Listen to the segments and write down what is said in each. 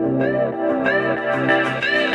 Thank you.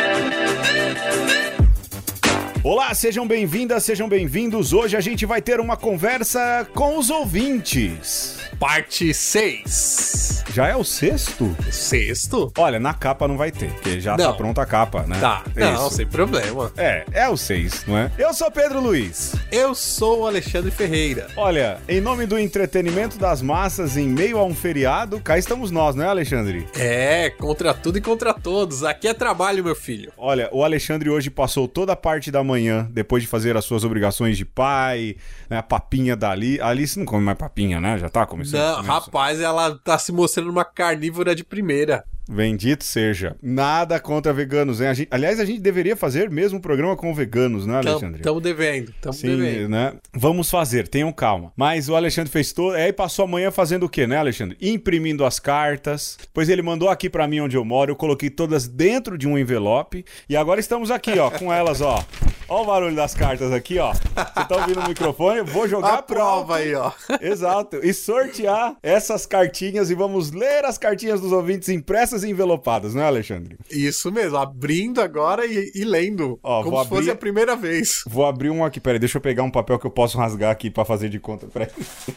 Olá, sejam bem-vindas, sejam bem-vindos. Hoje a gente vai ter uma conversa com os ouvintes. Parte 6. Já é o sexto? Sexto? Olha, na capa não vai ter, porque já tá Não. pronta a capa, né? Tá. Não, Isso. sem problema. É, é o seis, não é? Eu sou Pedro Luiz. Eu sou o Alexandre Ferreira. Olha, em nome do entretenimento das massas em meio a um feriado, cá estamos nós, não é, Alexandre? É, contra tudo e contra todos. Aqui é trabalho, meu filho. Olha, o Alexandre hoje passou toda a parte da manhã, depois de fazer as suas obrigações de pai, né, a papinha dali. A Alice não come mais papinha, né? Já tá começando. Não, rapaz, ela tá se mostrando uma carnívora de primeira. Bendito seja. Nada contra veganos, hein? A gente- aliás, a gente deveria fazer mesmo um programa com veganos, né, Alexandre? Estamos devendo, estamos devendo. né? Vamos fazer, tenham calma. Mas o Alexandre fez todo. Aí passou a manhã fazendo o quê, né, Alexandre? Imprimindo as cartas. Depois ele mandou aqui pra mim onde eu moro. Eu coloquei todas dentro de um envelope. E agora estamos aqui, ó, com elas, ó. Ó o barulho das cartas aqui, ó. Você tá ouvindo o microfone? Eu Vou jogar A prova aí, ó. Exato. E sortear essas cartinhas e vamos ler as cartinhas dos ouvintes impressas e envelopadas, não é, Alexandre? Isso mesmo, abrindo agora e, e lendo. Ó, como se fosse abrir- a primeira vez. Vou abrir um aqui, peraí, deixa eu pegar um papel que eu posso rasgar aqui pra fazer de conta, peraí.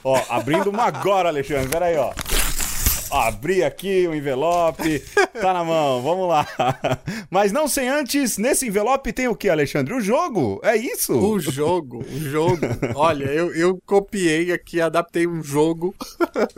Ó, abrindo uma agora, Alexandre, peraí, ó. Abri aqui o envelope, tá na mão, vamos lá. Mas não sem antes, nesse envelope tem o que, Alexandre? O jogo, é isso? O jogo, o jogo. Olha, eu, eu copiei aqui, adaptei um jogo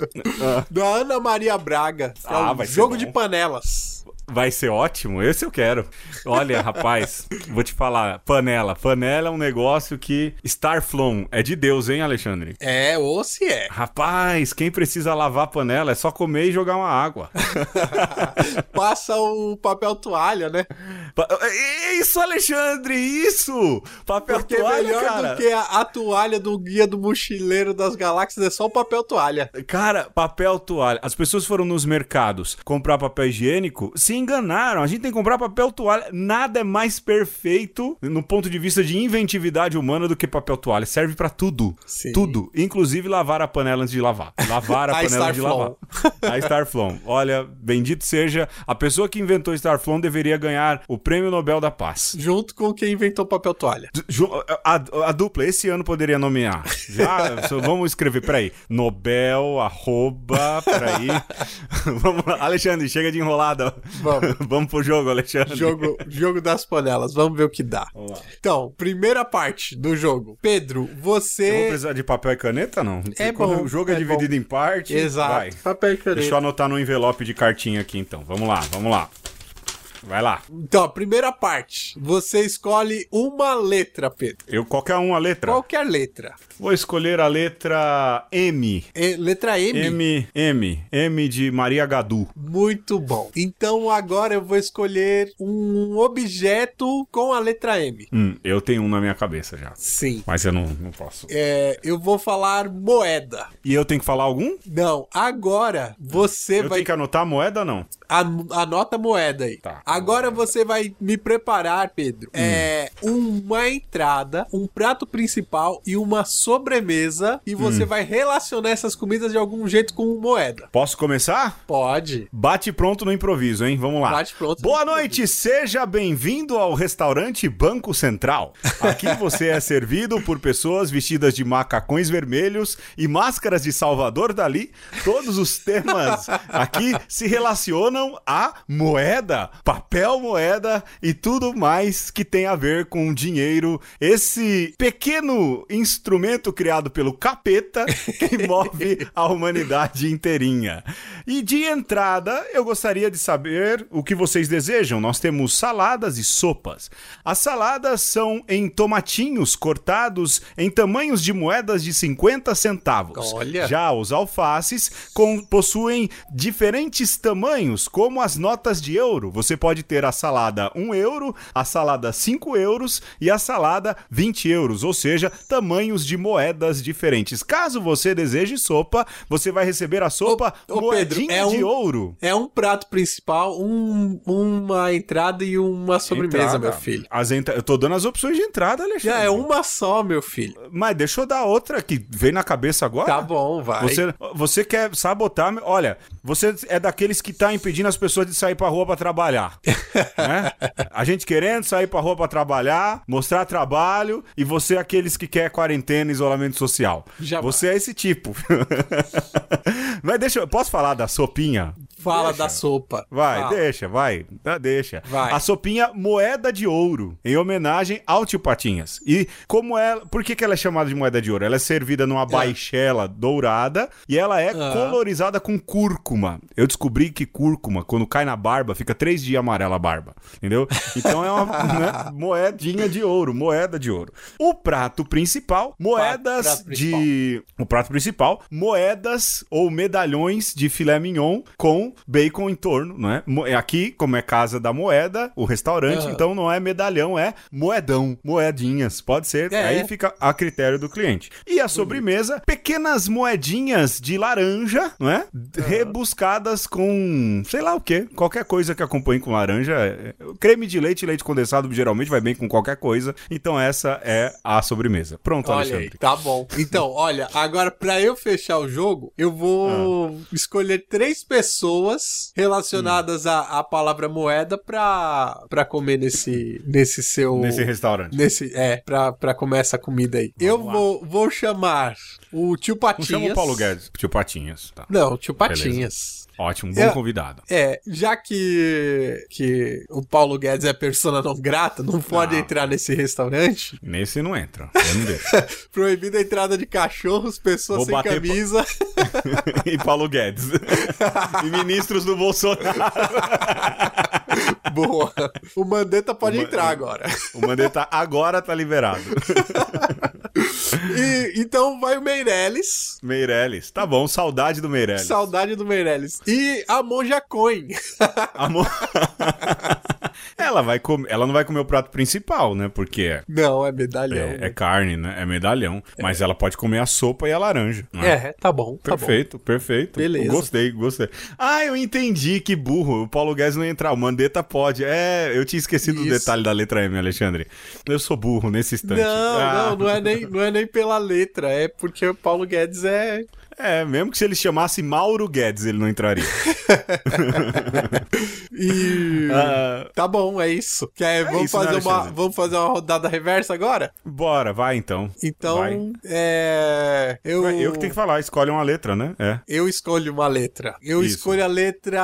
da Ana Maria Braga. é Ah, um vai ser jogo de panelas. Vai ser ótimo, esse eu quero. Olha, rapaz, vou te falar, panela. Panela é um negócio que Starflon é de Deus, hein, Alexandre? É, ou se é. Rapaz, quem precisa lavar panela é só comer e jogar uma água. Passa o papel toalha, né? Pa- Isso, Alexandre, isso! Papel Porque toalha, melhor cara. do que a, a toalha do guia do mochileiro das galáxias é só o papel toalha. Cara, papel toalha. As pessoas foram nos mercados comprar papel higiênico, se enganaram. A gente tem que comprar papel toalha. Nada é mais perfeito no ponto de vista de inventividade humana do que papel toalha. Serve pra tudo. Sim. Tudo. Inclusive lavar a panela antes de lavar. Lavar a, A panela de Starflon. lavar. A Starflon. Olha, bendito seja. A pessoa que inventou Starflon deveria ganhar o Prêmio Nobel da Paz. Junto com quem inventou papel toalha. A, a- a dupla, esse ano poderia nomear. Já, vamos escrever, peraí. Nobel, arroba, peraí. vamos lá. Alexandre, chega de enrolada. Vamos. vamos pro jogo, Alexandre. Jogo, jogo das panelas, vamos ver o que dá. Vamos lá. Então, primeira parte do jogo. Pedro, Eu vou você. precisar de papel e caneta, não? É Quando bom, O jogo é, é dividido em parte. Exato. Vai. Papel e caneta. Deixa eu anotar no envelope de cartinha aqui, então. Vamos lá, vamos lá. Vai lá. Então, a primeira parte. Você escolhe uma letra, Pedro. Eu, qualquer uma letra. Qualquer letra. Vou escolher a letra M. E- letra M. M, M. M de Maria Gadu. Muito bom. Então agora eu vou escolher um objeto com a letra M. Hum, eu tenho um na minha cabeça já. Sim. Mas eu não, não posso. É, eu vou falar moeda. E eu tenho que falar algum? Não, agora você Eu vai. tenho que anotar a moeda ou não? An- Anota a moeda aí. Tá. Agora você vai me preparar, Pedro. É uma entrada, um prato principal e uma sobremesa. E você vai relacionar essas comidas de algum jeito com moeda. Posso começar? Pode. Bate pronto no improviso, hein? Vamos lá. Bate pronto Boa improviso. noite, seja bem-vindo ao restaurante Banco Central. Aqui você é servido por pessoas vestidas de macacões vermelhos e máscaras de Salvador Dali. Todos os temas aqui se relacionam a moeda, papel moeda e tudo mais que tem a ver com dinheiro. Esse pequeno instrumento criado pelo capeta que move a humanidade inteirinha. E de entrada, eu gostaria de saber o que vocês desejam. Nós temos saladas e sopas. As saladas são em tomatinhos cortados em tamanhos de moedas de 50 centavos. Olha. Já os alfaces com- possuem diferentes tamanhos, como as notas de euro. Você pode ter a salada 1 euro, a salada 5 euros e a salada 20 euros, ou seja, tamanhos de moedas diferentes. Caso você deseje sopa, você vai receber a sopa Ô, ô, moedinha Pedro, é de um- ouro. É um prato principal, um- uma entrada e uma sobremesa, Entrada. meu filho. As entra- Eu tô dando as opções de entrada, Alexandre. Já é uma só, meu filho. Mas deixa eu dar outra que veio na cabeça agora. Tá bom, vai. Você, você quer sabotar. Olha, você é daqueles que tá impedindo impedindo as pessoas de sair pra rua pra trabalhar. né? A gente querendo sair pra rua pra trabalhar, mostrar trabalho, e você é aqueles que quer quarentena e isolamento social. Jamais. Você é esse tipo. Mas deixa eu. Posso falar da sopinha? Fala Deixa. da sopa. Vai, Fala. deixa, vai. Tá, deixa. Vai. A sopinha moeda de ouro, em homenagem ao tio Patinhas. E como ela. Por que, que ela é chamada de moeda de ouro? Ela é servida numa baixela dourada e ela é Ah. colorizada com cúrcuma. Eu descobri que cúrcuma, quando cai na barba, fica três dias amarela a barba. Entendeu? Então é uma né, moedinha de ouro, moeda de ouro. O prato principal, moedas prato principal. de. O prato principal, moedas ou medalhões de filé mignon com bacon em torno, não é? Mo- Aqui, como é casa da moeda, o restaurante, Aham. então não é medalhão, é moedão, moedinhas. Pode ser, É. aí fica a critério do cliente. E a sobremesa, pequenas moedinhas de laranja, não é? Rebuscadas com, sei lá o quê, qualquer coisa que acompanhe com laranja. é- Creme de leite e leite condensado geralmente vai bem com qualquer coisa. Então essa é a sobremesa. Pronto, Olha Alexandre. aí, tá bom. Então, olha, agora pra eu fechar o jogo, eu vou Ah. escolher três pessoas relacionadas à, à palavra moeda pra, pra comer nesse, nesse seu. Nesse restaurante. Nesse, é, pra, pra comer essa comida aí. eu lá. vou, vou chamar o tio Não Patinhas. chama o Paulo Guedes, tio Patinhas. Tá. Não, tio Patinhas. Ótimo, bom É. convidado. É, já que, que o Paulo Guedes é persona não grata, não pode Não. entrar nesse restaurante. Nesse não entra. Eu não deixo. Proibida a entrada de cachorros, pessoas Vou sem bater pa- camisa. e Paulo Guedes. e ministros do Bolsonaro. Boa. O Mandetta pode O entrar agora. O Mandetta agora tá liberado. E, então vai o Meirelles. Meirelles. Tá bom, saudade do Meirelles. Saudade do Meirelles. E a Monja Coin. Amor. ela, vai com... ela não vai comer o prato principal, né? Porque é, Não, é medalhão. é, é né? carne, né? É medalhão. Mas ela pode comer a sopa e a laranja. né? É, tá bom, tá Perfeito, perfeito. Beleza. Gostei, gostei. Ah, eu entendi, que burro. O Paulo Guedes não ia entrar. O Mandetta pode. É, eu tinha esquecido do Isso. detalhe da letra M, Alexandre. Eu sou burro nesse bom. instante. Não, Ah, não, não é, nem, não é nem pela letra, é porque o Paulo Guedes é. É, mesmo que se ele chamasse Mauro Guedes, ele não entraria. E. Ah, Tá bom, é isso. Quer, vamos, isso, né, fazer uma, Alexandre? vamos fazer uma rodada reversa agora? bora, vai então. Então, Vai. é. Eu, Vai, Eu que tenho que falar, escolhe uma letra, né? É. eu escolho uma letra. Eu Isso. escolho a letra.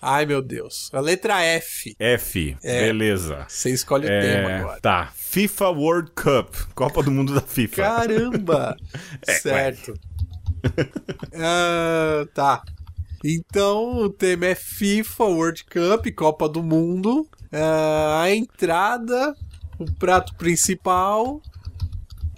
Ai, meu Deus. A letra F. F, É. beleza. Você escolhe o tema É, agora. tá. FIFA World Cup, Copa do Mundo da FIFA. Caramba! É, certo. Ah, tá. Então, o tema é FIFA World Cup, Copa do Mundo. Ah, a entrada, o prato principal.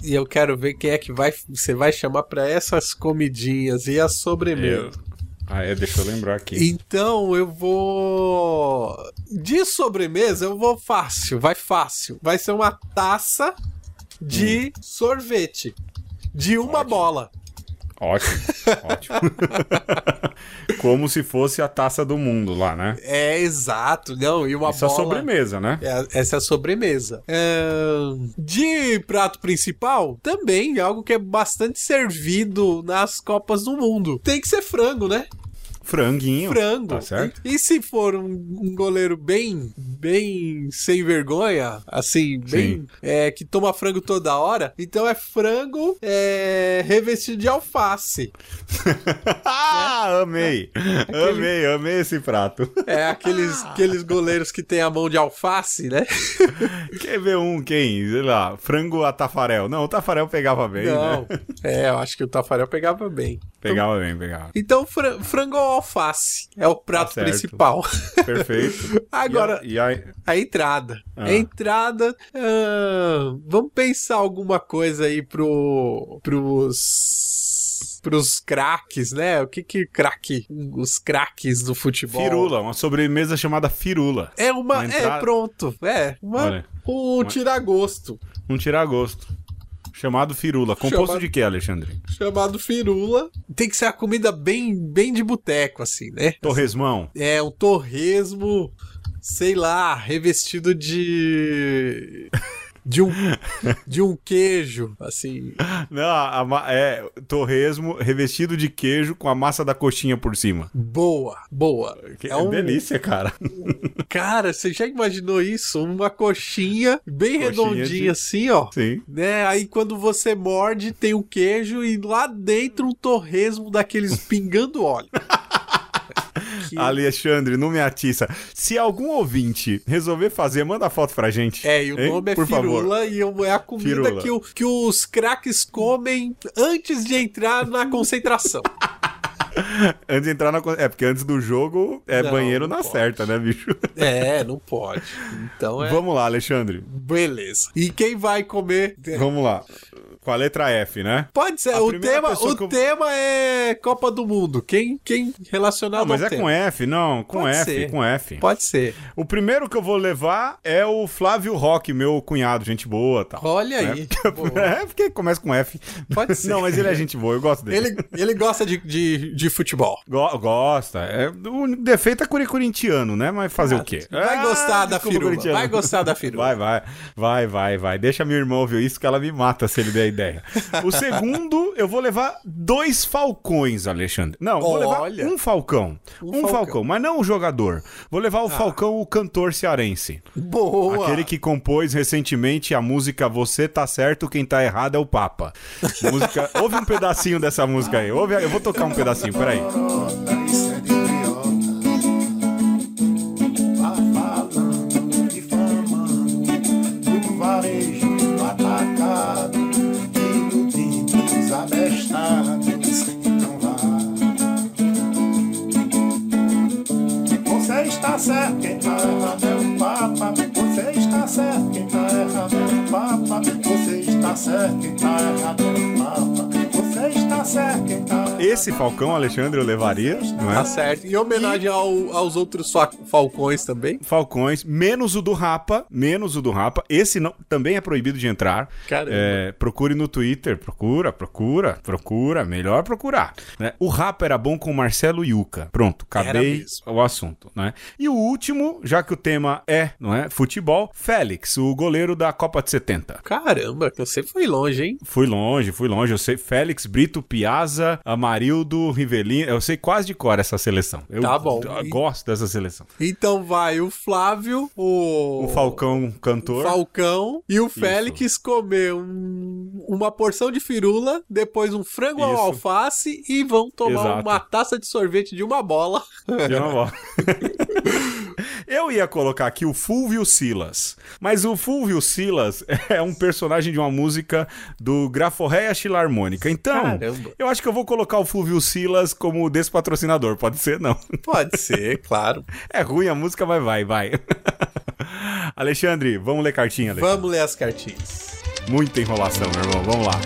E eu quero ver quem é que vai, você vai chamar pra essas comidinhas e a sobremesa. Eu... Ah, é, deixa eu lembrar aqui. Então eu vou. De sobremesa, eu vou fácil, vai fácil. Vai ser uma taça de sorvete. De uma Ótimo. bola. Ótimo, ótimo. Como se fosse a taça do mundo lá, né? É exato, não. E uma Isso é bola. sobremesa, né? É, essa é a sobremesa. Ahn, de prato principal, também algo que é bastante servido nas Copas do Mundo. Tem que ser frango, né? Franguinho. frango. Tá certo? E, e se for um, um goleiro bem, bem sem vergonha, assim, bem, é, que toma frango toda hora, então é frango é, revestido de alface. ah, amei. Amei, amei esse prato. É aqueles, aqueles goleiros que tem a mão de alface, né? Quer ver um, quem? Sei lá, frango a Tafarel. Não, o Tafarel pegava bem, Não. né? É, eu acho que o Tafarel pegava bem. Pegava bem, pegava. Então, fra- frango alface é o prato certo. principal. Perfeito. Agora, E a, e a- A entrada. Ah. A entrada. ah, vamos pensar alguma coisa aí pro. pros. pros craques, né? O que que craque. Os craques do futebol. firula, uma sobremesa chamada firula. É uma. Uma É, entrada- pronto. É. Uma, Olha. um tiragosto. Um tiragosto. Chamado firula. Composto Chamado- de quê, Alexandre? Chamado firula. Tem que ser a comida bem, bem de boteco, assim, né? Torresmão. É um torresmo. Sei lá, revestido de. De um, de um queijo, assim. Não, a, a, é torresmo revestido de queijo com a massa da coxinha por cima. Boa, boa. Que é um... delícia, cara. Cara, você já imaginou isso? Uma coxinha bem coxinha redondinha de... assim, ó. Sim. Né? Aí quando você morde, tem o queijo e lá dentro um torresmo daqueles pingando óleo. Alexandre, não me atiça. Se algum ouvinte resolver fazer, manda foto pra gente. É, e o hein? nome é Por Firula favor. e é a comida que, o, que os craques comem antes de entrar na concentração. antes de entrar na. É, porque antes do jogo é não, banheiro não na pode. certa, né, bicho? É, não pode. Então é. Vamos lá, Alexandre. Beleza. E quem vai comer. Vamos lá. Com a letra F, né? Pode ser. o tema, o eu... tema é Copa do Mundo. Quem, quem relacionado não, mas é tema. com F, não. Com Pode F, ser. com F. Pode ser. O primeiro que eu vou levar é o Flávio Roque, meu cunhado, gente boa tal. Olha né? aí. É porque começa com F. Pode ser. Não, mas ele é gente boa, eu gosto dele. Ele, ele gosta de, de, de futebol. Go gosta. É, o defeito é corintiano, né? Mas fazer ah, o quê? Vai ah, gostar da firula. Vai gostar da firula. Vai, vai. Vai, vai, vai. Deixa minha irmã ouvir isso que ela me mata se ele der ideia. O segundo, eu vou levar dois falcões, Alexandre. Não, vou Olha. levar um falcão. Um, um falcão. falcão. mas não o jogador. Vou levar o ah. falcão, o cantor cearense. Boa! Aquele que compôs recentemente a música Você Tá Certo, Quem Tá Errado é o Papa. Música... Ouve um pedacinho dessa música aí. Ouve... Eu vou tocar um pedacinho, peraí. Esse Falcão, Alexandre, eu levaria, não é? Tá certo. Em homenagem e... ao, aos outros Falcões também. Falcões, menos o do Rapa, menos o do Rapa. Esse não, também é proibido de entrar. Caramba. É, procure no Twitter, procura, procura, procura, melhor procurar. Né? O Rapa era bom com Marcelo Yuca. Pronto, acabei o assunto, né? E o último, já que o tema é, não é, futebol, Félix, o goleiro da Copa de 70. Caramba, você foi longe, hein? Fui longe, fui longe. Eu sei, Félix, Brito, Piazza, Amarillo Amarildo, Rivelino. Eu sei quase de cor essa seleção. Eu tá bom. gosto dessa seleção. Então vai o Flávio, o. O Falcão cantor. O Falcão e o Isso. Félix comer um... uma porção de firula, depois um frango Isso. ao alface e vão tomar Exato. uma taça de sorvete de uma bola. De uma bola. Eu ia colocar aqui o Fulvio Silas, mas o Fulvio Silas é um personagem de uma música do Graforreia Filarmônica. Então, Caramba. eu acho que eu vou colocar o Fulvio Silas como despatrocinador. Pode ser, não? Pode ser, claro. É ruim a música, mas vai, vai. Alexandre, vamos ler cartinha, Alexandre. Vamos ler as cartinhas. Muita enrolação, meu irmão. Vamos lá.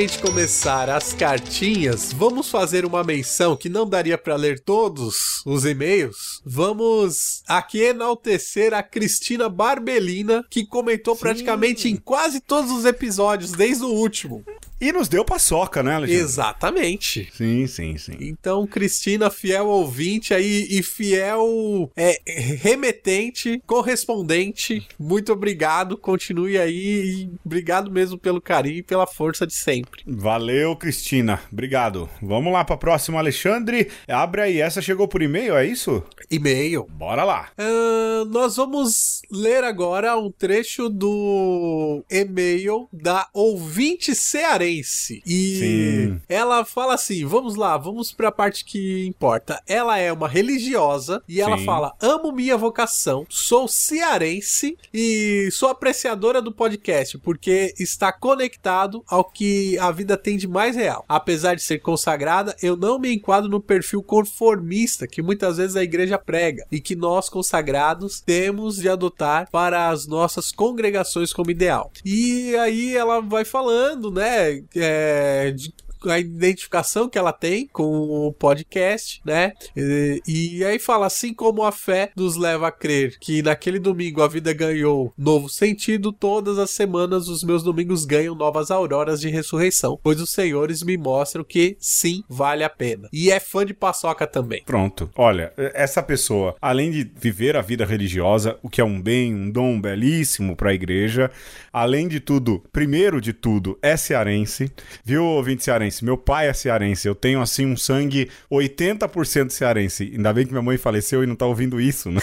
Gente começar as cartinhas, vamos fazer uma menção que não daria para ler todos os e-mails. Vamos aqui enaltecer a Cristina Barbelina, que comentou Sim. praticamente em quase todos os episódios, desde o último. E nos deu paçoca, né, Alexandre? Exatamente. Sim, sim, sim. Então, Cristina, fiel ouvinte aí e fiel é, remetente, correspondente, muito obrigado. Continue aí e obrigado mesmo pelo carinho e pela força de sempre. Valeu, Cristina. Obrigado. Vamos lá para próxima, Alexandre. Abre aí. Essa chegou por e-mail, é isso? E-mail. Bora lá. Uh, nós vamos ler agora um trecho do e-mail da ouvinte cearense. E Sim. ela fala assim: vamos lá, vamos pra parte que importa. Ela é uma religiosa e ela Sim. fala: amo minha vocação, sou cearense e sou apreciadora do podcast porque está conectado ao que a vida tem de mais real. Apesar de ser consagrada, eu não me enquadro no perfil conformista que muitas vezes a igreja prega e que nós consagrados temos de adotar para as nossas congregações como ideal. E aí ela vai falando, né? é, de a identificação que ela tem com o podcast, né? E, e aí fala assim como a fé nos leva a crer que naquele domingo a vida ganhou novo sentido, todas as semanas os meus domingos ganham novas auroras de ressurreição, pois os senhores me mostram que sim, vale a pena. E é fã de paçoca também. Pronto. Olha, essa pessoa, além de viver a vida religiosa, o que é um bem, um dom belíssimo para a igreja, além de tudo, primeiro de tudo, é cearense. Viu, ouvinte cearense? Meu pai é cearense. Eu tenho, assim, um sangue 80% cearense. Ainda bem que minha mãe faleceu e não tá ouvindo isso, né?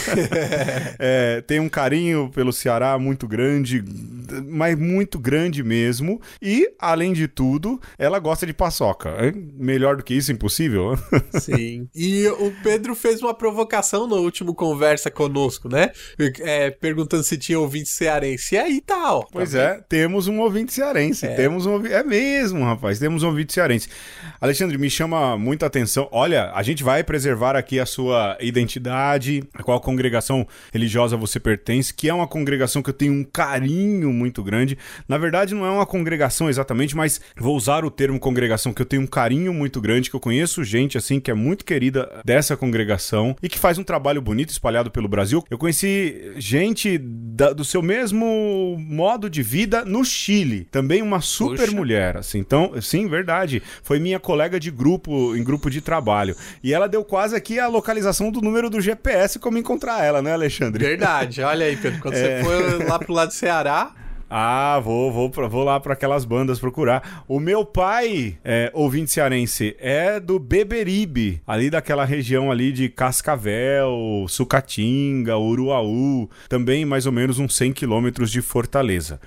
é, tem um carinho pelo Ceará muito grande, mas muito grande mesmo. E, além de tudo, ela gosta de paçoca. É melhor do que isso, impossível? Sim. E o Pedro fez uma provocação no último conversa conosco, né? É, perguntando se tinha ouvinte cearense. E aí tá, ó. Pois tá é, temos um ouvinte cearense. É. Temos um. É mesmo, rapaz. Temos um ouvinte cearense. Alexandre, me chama muita atenção. Olha, a gente vai preservar aqui a sua identidade, a qual congregação religiosa você pertence, que é uma congregação que eu tenho um carinho muito grande. Na verdade, não é uma congregação exatamente, mas vou usar o termo congregação, que eu tenho um carinho muito grande, que eu conheço gente assim que é muito querida dessa congregação e que faz um trabalho bonito espalhado pelo Brasil. Eu conheci gente da, do seu mesmo modo de vida no Chile, também uma super Puxa. mulher, assim. Então, sim, verdade. Foi minha colega de grupo, em grupo de trabalho. E ela deu quase aqui a localização do número do GPS como encontrar ela, né, Alexandre? Verdade. Olha aí, Pedro, quando é... você foi lá pro lado do Ceará, ah, vou, vou, vou lá para aquelas bandas procurar. O meu pai, é, ouvinte cearense, é do Beberibe, ali daquela região ali de Cascavel, Sucatinga, Uruaú, também mais ou menos uns 100 quilômetros de Fortaleza.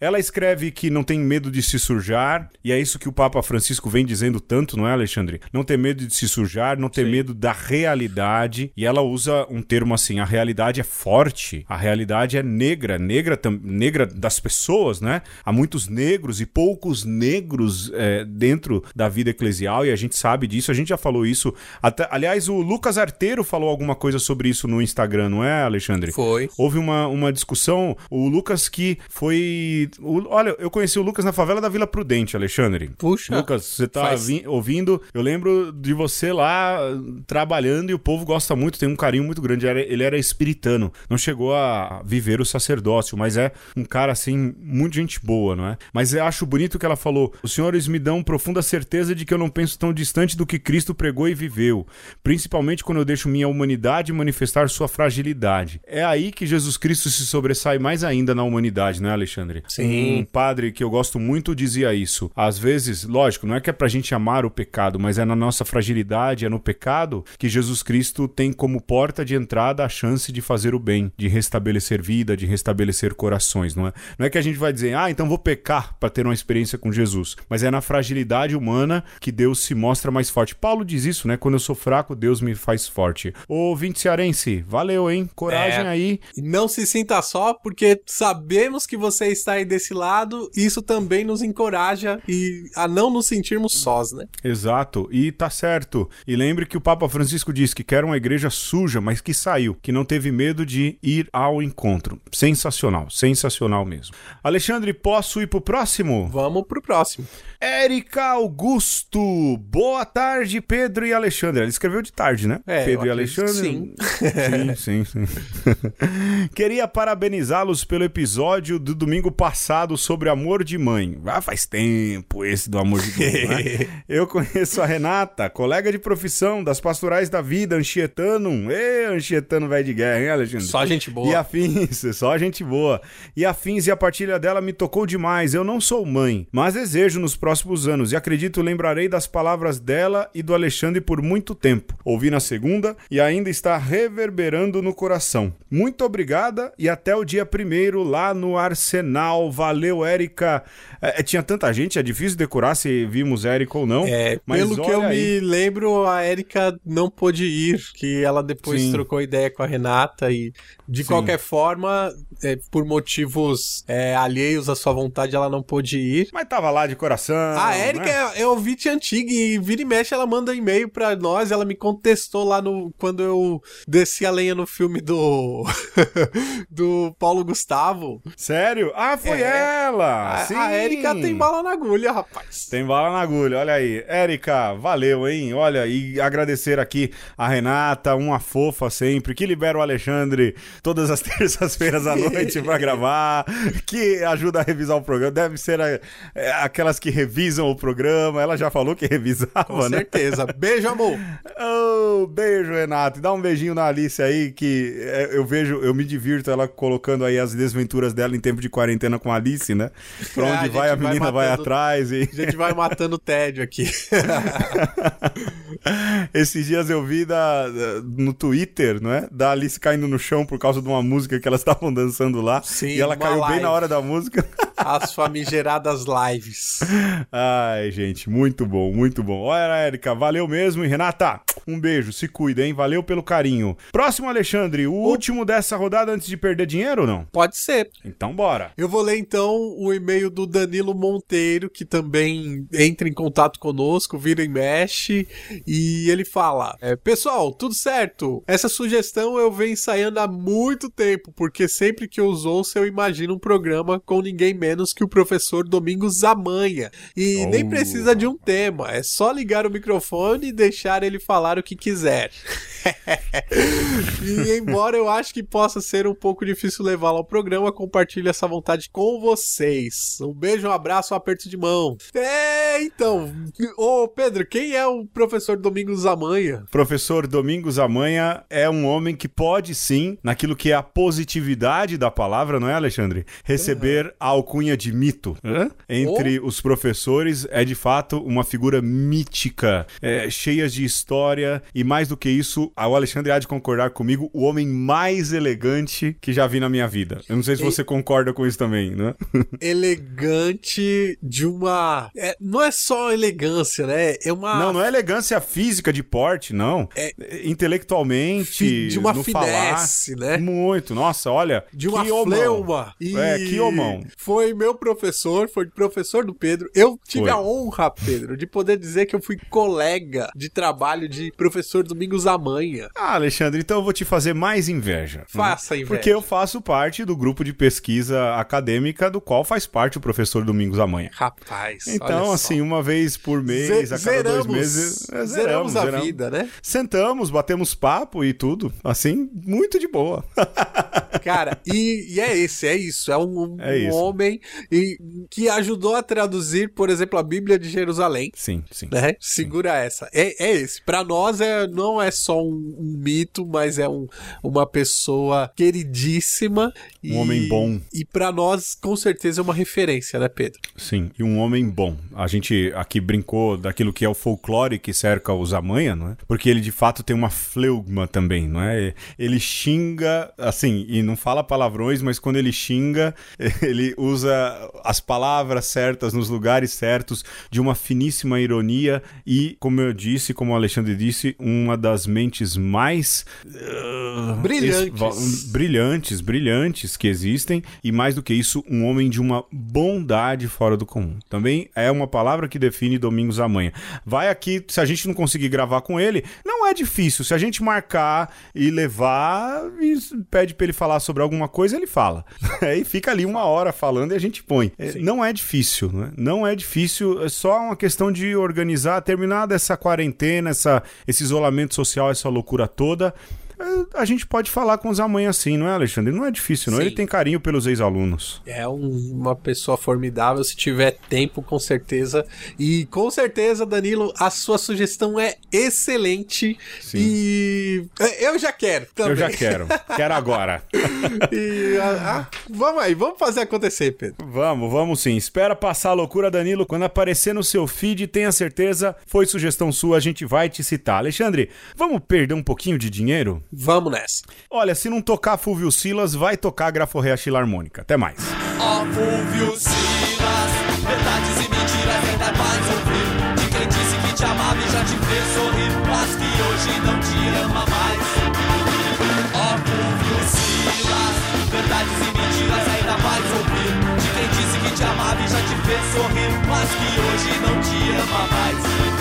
Ela escreve que não tem medo de se sujar, e é isso que o Papa Francisco vem dizendo tanto, não é, Alexandre? Não ter medo de se sujar, não ter Sim. medo da realidade, e ela usa um termo assim, a realidade é forte, a realidade é negra, negra, negra das pessoas, né? Há muitos negros e poucos negros é, dentro da vida eclesial e a gente sabe disso. A gente já falou isso. Até, aliás, o Lucas Arteiro falou alguma coisa sobre isso no Instagram, não é, Alexandre? Foi. Houve uma, uma discussão. O Lucas que foi. O, olha, eu conheci o Lucas na favela da Vila Prudente, Alexandre. Puxa. Lucas, você tá faz... ouvindo? Eu lembro de você lá trabalhando e o povo gosta muito, tem um carinho muito grande. Ele era, ele era espiritano, não chegou a viver o sacerdócio, mas é um cara assim assim, muito gente boa, não é? Mas eu acho bonito que ela falou: os senhores me dão profunda certeza de que eu não penso tão distante do que Cristo pregou e viveu, principalmente quando eu deixo minha humanidade manifestar sua fragilidade. É aí que Jesus Cristo se sobressai mais ainda na humanidade, não é, Alexandre? Sim. Um padre que eu gosto muito dizia isso. Às vezes, lógico, não é que é pra gente amar o pecado, mas é na nossa fragilidade, é no pecado que Jesus Cristo tem como porta de entrada a chance de fazer o bem, de restabelecer vida, de restabelecer corações, não é? Não é que a gente vai dizer, ah, então vou pecar para ter uma experiência com Jesus. Mas é na fragilidade humana que Deus se mostra mais forte. Paulo diz isso, né? Quando eu sou fraco, Deus me faz forte. Ô, vinte cearense, valeu, hein? Coragem é. aí. Não se sinta só, porque sabemos que você está aí desse lado. E isso também nos encoraja e a não nos sentirmos sós, né? Exato. E tá certo. E lembre que o Papa Francisco disse que quer uma igreja suja, mas que saiu, que não teve medo de ir ao encontro. Sensacional, sensacional mesmo. Alexandre, posso ir pro próximo? Vamos pro próximo. Érica Augusto. Boa tarde, Pedro e Alexandre. Ela escreveu de tarde, né? É, Pedro e Alexandre. Sim. Sim, sim, sim. Queria parabenizá-los pelo episódio do domingo passado sobre amor de mãe. Ah, faz tempo esse do amor de mãe, né? Eu conheço a Renata, colega de profissão das pastorais da vida, Anchietano. Ê, Anchietano velho de guerra, hein, Alexandre? Só gente boa. E afins, só gente boa. E afins e a partilha dela me tocou demais. Eu não sou mãe, mas desejo nos próximos anos e acredito lembrarei das palavras dela e do Alexandre por muito tempo. Ouvi na segunda e ainda está reverberando no coração. Muito obrigada e até o dia primeiro lá no Arsenal. Valeu, Érica. É, é, tinha tanta gente, é difícil decorar se vimos Érica ou não. É, pelo que eu aí... me lembro, a Érica não pôde ir, que ela depois Sim. trocou ideia com a Renata e de Sim. qualquer forma, é, por motivos é, é, alheios à sua vontade, ela não pôde ir. Mas tava lá de coração. A Erika né? é, é ouvinte antiga e vira e mexe, ela manda e-mail pra nós. Ela me contestou lá no quando eu desci a lenha no filme do do Paulo Gustavo. Sério? Ah, foi É. ela! A, Sim. a Erika tem bala na agulha, rapaz. Tem bala na agulha, olha aí. Érica, valeu, hein? Olha, e agradecer aqui a Renata, uma fofa sempre, que libera o Alexandre todas as terças-feiras à noite pra gravar, que ajuda a revisar o programa. Deve ser a- é, aquelas que revisam o programa. Ela já falou que revisava, Com né? certeza. Beijo, amor. Oh, beijo, Renato. E dá um beijinho na Alice aí, que é, eu vejo, eu me divirto ela colocando aí as desventuras dela em tempo de quarentena com a Alice, né? Pra É, onde a vai, a vai menina vai matando- atrás e. A gente vai matando o tédio aqui. Esses dias eu vi da, da- no Twitter, não é? Da Alice caindo no chão por causa de uma música que elas estavam dançando lá. Sim, e ela caiu bem. Na hora da música. As famigeradas lives. Ai, gente, muito bom, muito bom. Olha, Érica, valeu mesmo. E Renata, um beijo, se cuida, hein? Valeu pelo carinho. Próximo, Alexandre, o último dessa rodada antes de perder dinheiro ou não? Pode ser. Então bora. Eu vou ler então o e-mail do Danilo Monteiro, que também entra em contato conosco, vira e mexe, e ele fala: é, Pessoal, tudo certo? Essa sugestão eu venho ensaiando há muito tempo, porque sempre que eu os ouço eu imagino um programa com ninguém menos que o professor Domingos Zamanha. E Oh. nem precisa de um tema, é só ligar o microfone e deixar ele falar o que quiser. e embora eu acho que possa ser um pouco difícil levá-lo ao programa, compartilho essa vontade com vocês. Um beijo, um abraço, um aperto de mão. É, então, ô Pedro, quem é o professor Domingos Zamanha? Professor Domingos Amanha é um homem que pode sim, naquilo que é a positividade da palavra, não é, Alexandre? Receber a alcunha de mito. Hã? Entre os professores, é de fato uma figura mítica, é, cheia de história e mais do que isso, o Alexandre há de concordar comigo, o homem mais elegante que já vi na minha vida. Eu não sei se você concorda com isso também, né? Elegante de uma. é, não é só elegância, né? É uma. Não, não é elegância física de porte, não. É- Intelectualmente, fi- de uma no finesse, falar. né? Muito. Nossa, olha. de uma que fleuma. E É, que homão. Foi meu professor, foi professor do Pedro. Eu tive Foi. a honra, Pedro, de poder dizer que eu fui colega de trabalho de professor Domingos Amanha. Ah, Alexandre, então eu vou te fazer mais inveja. né? Faça inveja. Porque eu faço parte do grupo de pesquisa acadêmica do qual faz parte o professor Domingos Amanha. Rapaz. Então, assim, uma vez por mês, Ze- a cada dois meses. é, zeramos, a vida, né? Sentamos, batemos papo e tudo. Assim, muito de boa. Cara, e, e é esse, é isso. É um, É um homem e, que ajudou a traduzir, por exemplo, a Bíblia de Jerusalém. sim, sim. Né? Segura essa. É, é esse. Pra nós é, não é só um, um mito, mas é um, uma pessoa queridíssima. e- Um homem bom. E pra nós, com certeza, é uma referência, né, Pedro? Sim, e um homem bom. A gente aqui brincou daquilo que é o folclore que cerca os Amanha, não é? Porque ele de fato tem uma fleugma também, não é? Ele xinga, assim, e não fala palavrões, mas quando ele xinga, ele usa as palavras certas nos lugares certos, de uma finíssima ironia e, como eu disse, como o Alexandre disse, uma das mentes mais uh, Brilhantes. brilhantes, brilhantes que existem, e mais do que isso, um homem de uma bondade fora do comum. Também é uma palavra que define Domingos Amanhã. Vai aqui, se a gente não conseguir gravar com ele, não é difícil. Se a gente marcar e levar e pede pra ele falar sobre alguma coisa, ele fala. Aí fica ali uma hora falando e a gente põe. É, não é difícil, né? Não é difícil, é só uma questão de organizar, terminada essa quarentena, essa, esse isolamento social, essa loucura toda. É, A gente pode falar com os amanhã assim, não é, Alexandre? Não é difícil, não. Sim. Ele tem carinho pelos ex-alunos. É um- uma pessoa formidável, se tiver tempo, com certeza. E com certeza, Danilo, a sua sugestão é excelente. Sim. E é, eu já quero também. Eu já quero. quero agora. E, ah, ah, vamos aí, vamos fazer acontecer, Pedro. Vamos, vamos sim. Espera passar a loucura, Danilo. Quando aparecer no seu feed, tenha certeza, foi sugestão sua, a gente vai te citar. Alexandre, vamos perder um pouquinho de dinheiro? Vamos nessa. Olha, se não tocar Fulvio Silas, vai tocar Graforrea Harmônica. Até mais. Ó Fulvio Silas, verdades e mentiras ainda vais ouvir De quem disse que te amava e já te fez sorrir Mas que hoje não te ama mais Ó Fulvio Silas, verdades e mentiras ainda vais ouvir ver sorrir, mas que hoje não te ama mais.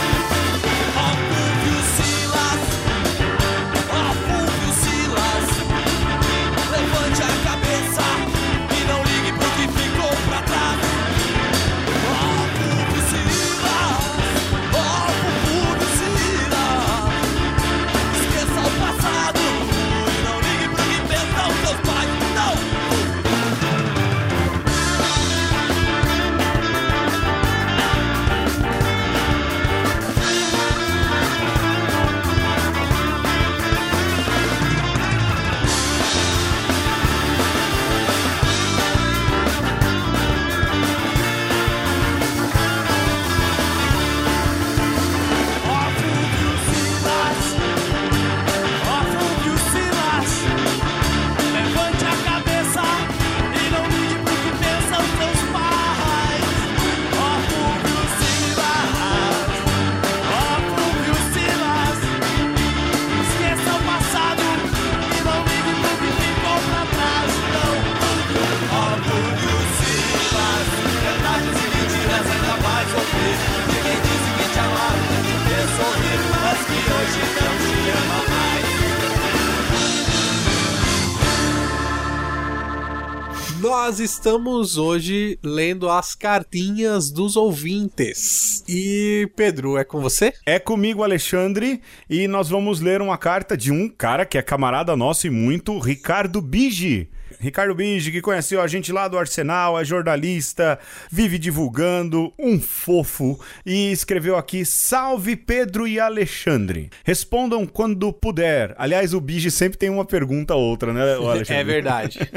Nós estamos hoje lendo as cartinhas dos ouvintes. E Pedro, é com você? É comigo, Alexandre, e nós vamos ler uma carta de um cara que é camarada nosso e muito, Ricardo Bigi. Ricardo Bigi, que conheceu a gente lá do Arsenal, é jornalista, vive divulgando, um fofo, e escreveu aqui: Salve Pedro e Alexandre. Respondam quando puder. Aliás, o Bigi sempre tem uma pergunta ou outra, né, Alexandre? É verdade.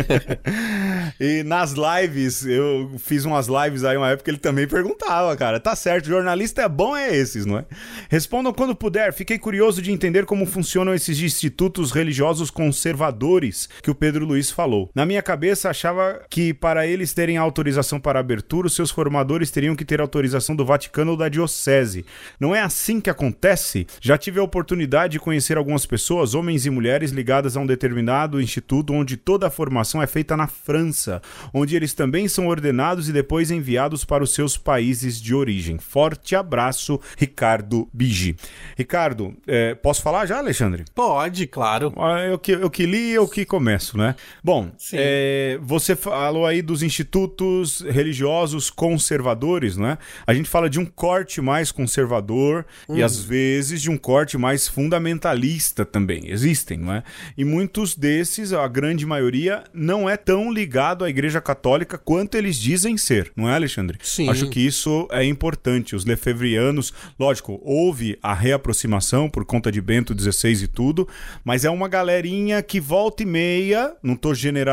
E nas lives, eu fiz umas lives aí uma época ele também perguntava, cara. Tá certo, jornalista é bom é esses, não é? Respondam quando puder. Fiquei curioso de entender como funcionam esses institutos religiosos conservadores que o Pedro Luiz falou. Na minha cabeça, achava que para eles terem autorização para abertura, os seus formadores teriam que ter autorização do Vaticano ou da Diocese. Não é assim que acontece? Já tive a oportunidade de conhecer algumas pessoas, homens e mulheres, ligadas a um determinado instituto onde toda a formação é feita na França, onde eles também são ordenados e depois enviados para os seus países de origem. Forte abraço, Ricardo Bigi. Ricardo, eh, posso falar já, Alexandre? Pode, claro. Ah, Eu que, eu que li, eu que começo, né? Bom, Sim. é, você falou aí dos institutos religiosos conservadores, né? A gente fala de um corte mais conservador e às vezes de um corte mais fundamentalista também. Existem, não é? E muitos desses, a grande maioria, não é tão ligado à Igreja Católica quanto eles dizem ser, não é, Alexandre? Sim. Acho que isso é importante. Os lefevrianos, lógico, houve a reaproximação por conta de Bento XVI e tudo, mas é uma galerinha que volta e meia, não tô generalizando,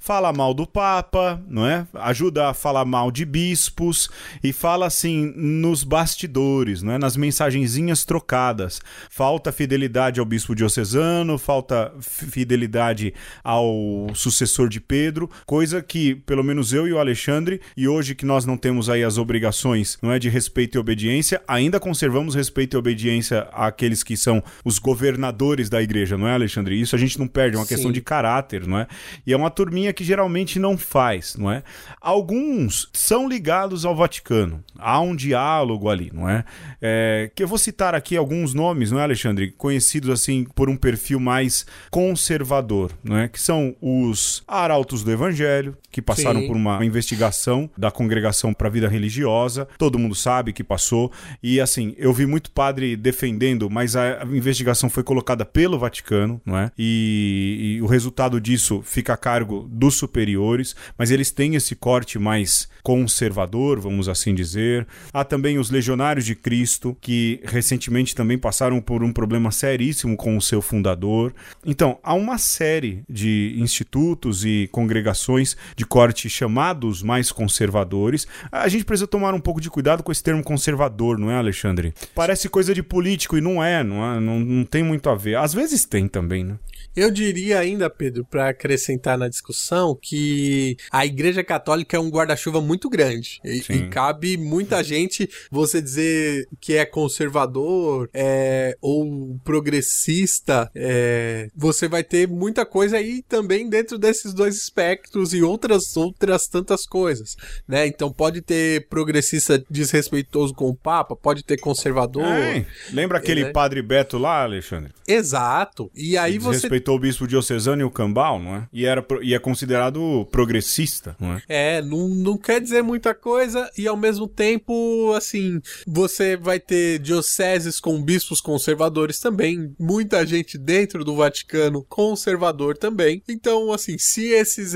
fala mal do Papa, não é? Ajuda a falar mal de bispos e fala assim nos bastidores, não é? Nas mensagenzinhas trocadas. Falta fidelidade ao bispo diocesano, falta fidelidade ao sucessor de Pedro, coisa que pelo menos eu e o Alexandre, e hoje que nós não temos aí as obrigações, não é de respeito e obediência, ainda conservamos respeito e obediência àqueles que são os governadores da igreja, não é, Alexandre? Isso a gente não perde, é uma Sim. questão de caráter, não é? E é uma turminha que geralmente não faz, não é? Alguns são ligados ao Vaticano. Há um diálogo ali, não é? É, que eu vou citar aqui alguns nomes, não é, Alexandre? Conhecidos assim por um perfil mais conservador, não é? Que são os arautos do Evangelho, que passaram Sim. por uma investigação da congregação para a vida religiosa. Todo mundo sabe que passou. E assim, eu vi muito padre defendendo, mas a investigação foi colocada pelo Vaticano, não é? E, e o resultado disso fica a cargo dos superiores, mas eles têm esse corte mais conservador, vamos assim dizer. Há também os legionários de Cristo, que recentemente também passaram por um problema seríssimo com o seu fundador. Então, há uma série de institutos e congregações de corte chamados mais conservadores. A gente precisa tomar um pouco de cuidado com esse termo conservador, não é, Alexandre? Parece coisa de político e não é, não, é, não, não tem muito a ver. Às vezes tem também, né? Eu diria ainda, Pedro, para acrescentar na discussão que a Igreja Católica é um guarda-chuva muito grande. E, e cabe muita gente você dizer que é conservador é, ou progressista. é, você vai ter muita coisa aí também dentro desses dois espectros e outras outras tantas coisas, né? Então pode ter progressista desrespeitoso com o Papa, pode ter conservador. É, lembra aquele né? padre Beto lá, Alexandre? Exato. E aí você Respeitou o bispo diocesano e o cambal, não é? E, era, e é considerado progressista, não é? É, não, não quer dizer muita coisa e ao mesmo tempo, assim, você vai ter dioceses com bispos conservadores também, muita gente dentro do Vaticano conservador também. Então, assim, se esses,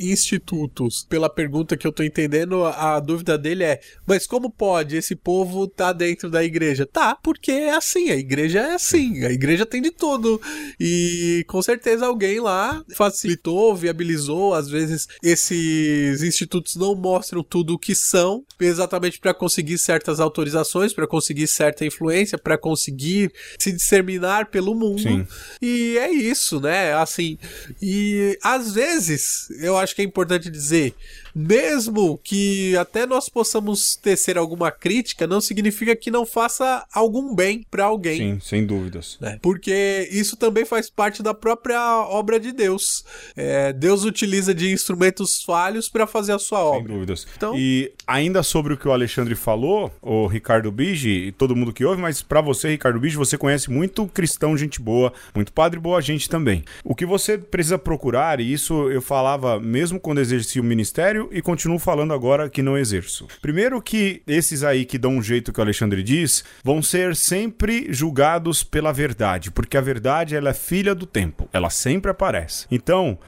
institutos, pela pergunta que eu tô entendendo, a dúvida dele é: mas como pode esse povo tá dentro da igreja? Tá, porque é assim, a igreja é assim, a igreja tem de tudo. E com certeza alguém lá facilitou, viabilizou, às vezes esses institutos não mostram tudo o que são, exatamente para conseguir certas autorizações, para conseguir certa influência, para conseguir se disseminar pelo mundo. Sim. E é isso, né? Assim, e às vezes eu acho que é importante dizer, mesmo que até nós possamos tecer alguma crítica, não significa que não faça algum bem para alguém. Sim, sem dúvidas. né? Porque isso também faz parte da própria obra de Deus. É, Deus utiliza de instrumentos falhos para fazer a sua Sem obra. dúvidas. Então- E ainda sobre o que o Alexandre falou, o Ricardo Bigi e todo mundo que ouve, mas pra você, Ricardo Bigi, você conhece muito cristão, gente boa, muito padre boa gente também. O que você precisa procurar, e isso eu falava mesmo quando exercia o ministério e continuo falando agora que não exerço. Primeiro que esses aí que dão um jeito que o Alexandre diz, vão ser sempre julgados pela verdade, porque a verdade ela é filha do tempo, ela sempre aparece. Então,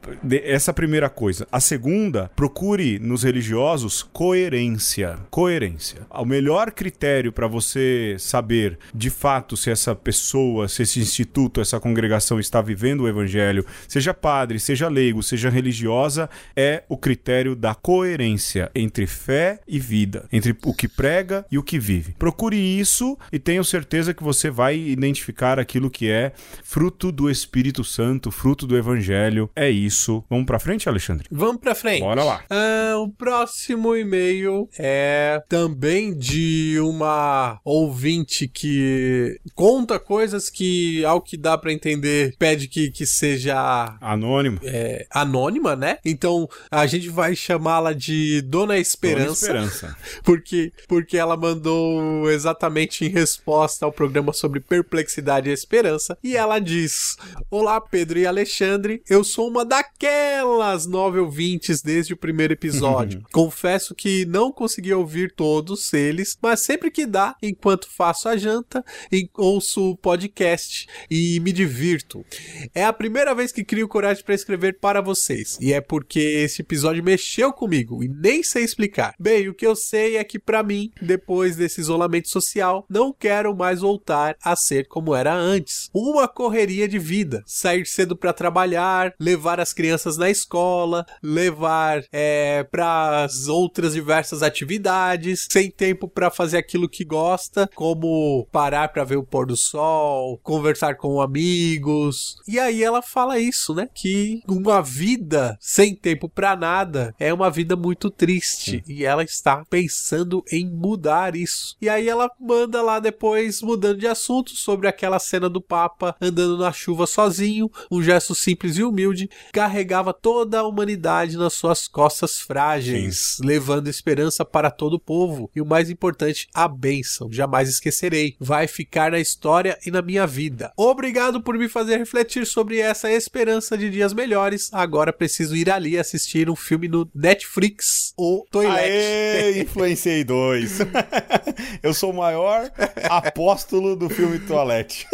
essa primeira coisa. A segunda, procure nos religiosos coerência. Coerência. O melhor critério para você saber de fato se essa pessoa, se esse instituto, essa congregação está vivendo o evangelho, seja padre, seja leigo, seja religiosa, é o critério da coerência entre fé e vida, entre o que prega e o que vive. Procure isso e tenho certeza que você vai identificar aquilo que é fruto do Espírito Santo, fruto do evangelho. É isso. Vamos pra frente, Alexandre? Vamos pra frente. Bora lá. Ah, o próximo e-mail é também de uma ouvinte que conta coisas que, ao que dá pra entender, pede que, que seja Anônimo. é, anônima, né? Então a gente vai chamá-la de Dona Esperança. Dona Esperança. Porque, porque ela mandou exatamente em resposta ao programa sobre perplexidade e esperança. E ela diz: Olá, Pedro e Alexandre. Eu sou uma daquelas nove ouvintes desde o primeiro episódio. Confesso que não consegui ouvir todos eles, mas sempre que dá, enquanto faço a janta, ouço o podcast e me divirto. É a primeira vez que crio coragem para escrever para vocês, e é porque esse episódio mexeu comigo e nem sei explicar. Bem, o que eu sei é que para mim, depois desse isolamento social, não quero mais voltar a ser como era antes. Uma correria de vida, sair cedo para trabalhar, levar as crianças na escola, levar é, para as outras diversas atividades, sem tempo para fazer aquilo que gosta, como parar para ver o pôr do sol, conversar com amigos. E aí ela fala isso, né? Que uma vida sem tempo para nada é uma vida muito triste e ela está pensando em mudar isso. E aí ela manda lá depois mudando de assunto sobre aquela cena do Papa andando na chuva sozinho, um gesto simples e humilde, carregava toda a humanidade nas suas costas frágeis, levando esperança para todo o povo e o mais importante, a bênção. Jamais esquecerei. Vai ficar na história e na minha vida. Obrigado por me fazer refletir sobre essa esperança de dias melhores. Agora preciso ir ali assistir um filme no Netflix, O Toilette. Aê, influenciei dois. Eu sou o maior apóstolo do filme Toalete.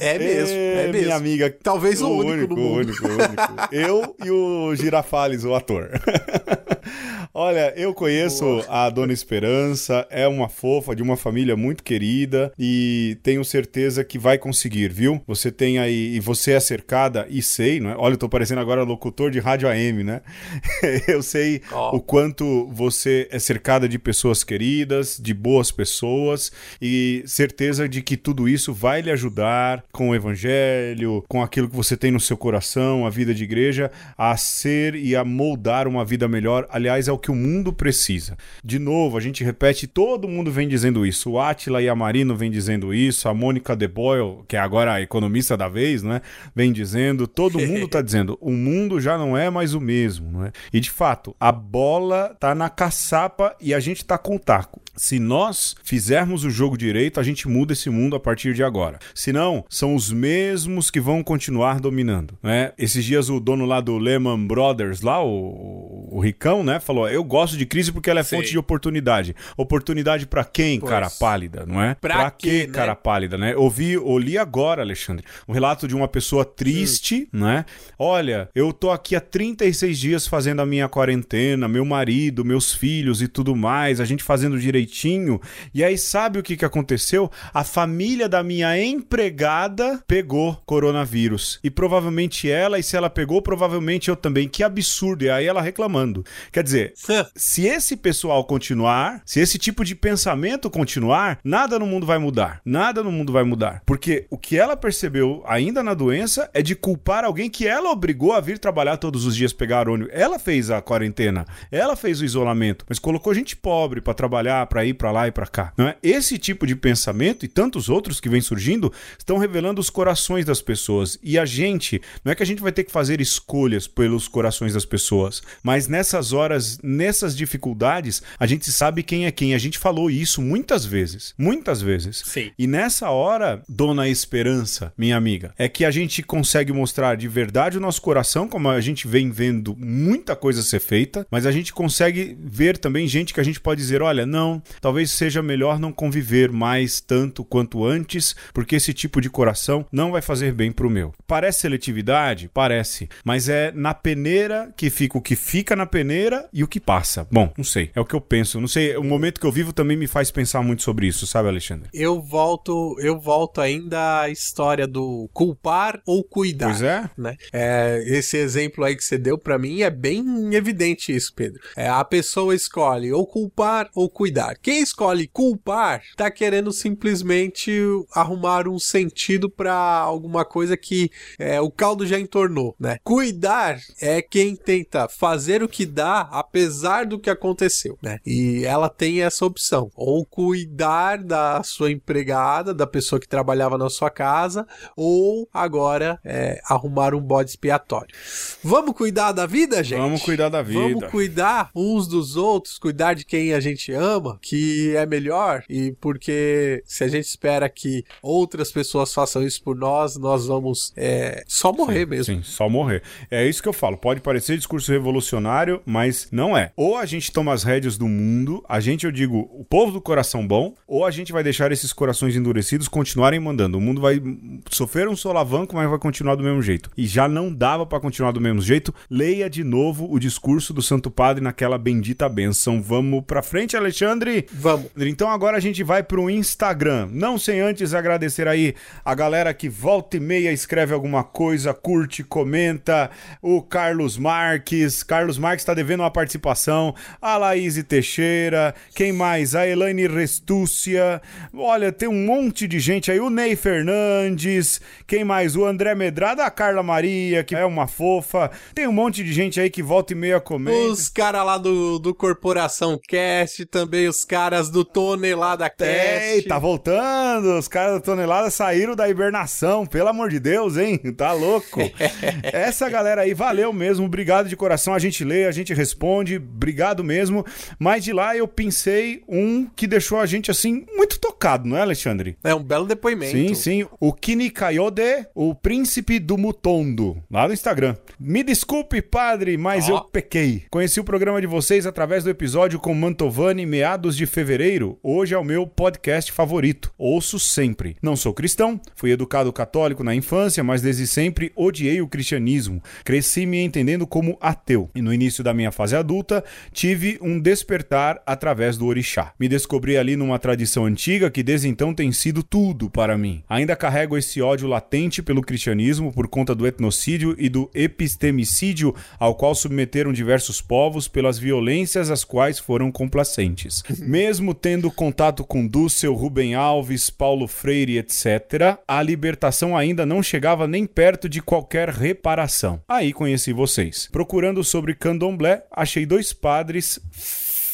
É mesmo, é Ê, mesmo. Minha amiga. Talvez o único no o mundo. único, o único. Eu e o Girafales, o ator. Olha, eu conheço a Dona Esperança, é uma fofa de uma família muito querida e tenho certeza que vai conseguir, viu? Você tem aí, e você é cercada, e sei, não é? Olha, eu tô parecendo agora locutor de rádio AM, né? eu sei Ó. o quanto você é cercada de pessoas queridas, de boas pessoas e certeza de que tudo isso vai lhe ajudar com o evangelho, com aquilo que você tem no seu coração, a vida de igreja, a ser e a moldar uma vida melhor. Aliás, é o que o mundo precisa. De novo, a gente repete, todo mundo vem dizendo isso. O Atila e a Marino vem dizendo isso, a Mônica De Boyle, que é agora a economista da vez, né, vem dizendo, todo mundo tá dizendo, o mundo já não é mais o mesmo, não é? E de fato, a bola tá na caçapa e a gente tá com o taco. Se nós fizermos o jogo direito, a gente muda esse mundo a partir de agora. Se não, são os mesmos que vão continuar dominando, né? Esses dias o dono lá do Lehman Brothers, lá o, o Ricão, né, falou: "Eu gosto de crise porque ela é Sei. fonte de oportunidade". Oportunidade pra quem, Pois. cara pálida, não é? Pra quê, quê, né? cara pálida, né? Ouvi, ouvi agora, Alexandre, um relato de uma pessoa triste, né? Olha, eu tô aqui há 36 dias fazendo a minha quarentena, meu marido, meus filhos e tudo mais, a gente fazendo direitinho. E aí sabe o que que aconteceu? A família da minha empregada pegou coronavírus. E provavelmente ela, e se ela pegou, provavelmente eu também. Que absurdo. E aí ela reclamando. Quer dizer, se esse pessoal continuar, se esse tipo de pensamento continuar, nada no mundo vai mudar. Nada no mundo vai mudar. Porque o que ela percebeu ainda na doença é de culpar alguém que ela obrigou a vir trabalhar todos os dias pegar ônibus. Ela fez a quarentena, ela fez o isolamento, mas colocou gente pobre pra trabalhar, pra ir pra lá e pra cá. Não é? Esse tipo de pensamento e tantos outros que vêm surgindo estão revelando os corações das pessoas. E a gente, não é que a gente vai ter que fazer escolhas pelos corações das pessoas, mas nessas horas, nessas dificuldades, a gente sabe quem é quem. A gente falou isso muitas vezes, muitas vezes. Sim. E nessa hora, dona Esperança, minha amiga, é que a gente consegue mostrar de verdade o nosso coração, como a gente vem vendo muita coisa ser feita, mas a gente consegue ver também gente que a gente pode dizer: olha, não, talvez seja melhor não conviver mais tanto quanto antes, porque esse tipo de coração não vai fazer bem pro meu. Parece seletividade? Parece, mas é na peneira que fica o que fica na peneira e o que passa. Bom, não sei, é o que eu penso. Não sei, o momento que eu vivo também me faz pensar muito sobre isso, sabe, Alexandre? Eu volto, eu volto ainda à história do culpar ou cuidar. Pois é. né? É, esse exemplo aí que você deu pra mim é bem evidente isso, Pedro. É, a pessoa escolhe ou culpar ou cuidar. Quem escolhe culpar tá querendo simplesmente arrumar um sentido pra alguma coisa que é, o caldo já entornou, né? Cuidar é quem tenta fazer o que dá apesar do que aconteceu, né? E ela tem essa opção, ou cuidar da sua empregada, da pessoa que trabalhava na sua casa, ou agora é, arrumar um bode expiatório. Vamos cuidar da vida, gente? Vamos cuidar da vida. Vamos cuidar uns dos outros, cuidar de quem a gente ama, que é melhor, e porque se a gente espera que outras pessoas façam isso por nós, nós vamos é, só morrer mesmo. Sim, só morrer. É isso que eu falo. Pode parecer discurso revolucionário, mas não é. Ou a gente toma as rédeas do mundo, a gente, eu digo, o povo do coração bom, ou a gente vai deixar esses corações endurecidos continuarem mandando. O mundo vai sofrer um solavanco, mas vai continuar do mesmo jeito. E já não dava pra continuar do mesmo jeito. Leia de novo o discurso do Santo Padre naquela bendita benção. Vamos pra frente, Alexandre? Vamos. Então agora a gente vai pro Instagram. Não sem antes agradecer aí a galera que volta e meia escreve alguma coisa, curte, comenta. O Carlos Marques. Carlos Marques tá devendo uma participação. A Laís Teixeira. Quem mais? A Elaine Restúcia. Olha, tem um monte de gente aí. O Ney Fernandes. Quem mais? O André Medrada. A Carla Maria, que é uma fofa. Tem um monte de gente aí que volta e meia comenta. Os caras lá do, do Corporação Cast, também os caras do Tonelada Cast. Ei, tá voltando! Os caras da tonelada saíram da hibernação, pelo amor de Deus, hein? Tá louco? Essa galera aí, valeu mesmo, obrigado de coração. A gente lê, a gente responde, obrigado mesmo. Mas de lá eu pensei um que deixou a gente assim muito tocado. não é, Alexandre? É um belo depoimento. Sim, sim. O Kini Kayode, o príncipe do Mutondo, lá no Instagram. Me desculpe, padre, mas Ó. eu pequei. Conheci o programa de vocês através do episódio com Mantovani, meados de fevereiro. Hoje é o meu podcast favorito. Ouço sempre. Não sou cristão, fui educado católico na infância, mas desde sempre odiei o cristianismo. Cresci me entendendo como ateu. E no início da minha fase adulta, tive um despertar através do orixá. Me descobri ali numa tradição antiga que desde então tem sido tudo para mim. Ainda carrego esse ódio latente pelo cristianismo por conta do etnocídio e do epistemicídio ao qual submeteram diversos povos pelas violências às quais foram complacentes. Mesmo tendo contato com Dussel, Rubem Alves, Paulo Freire, etc., a libertação ainda não chegava nem perto de qualquer reparação. Aí conheci vocês. Procurando sobre candomblé, achei dois padres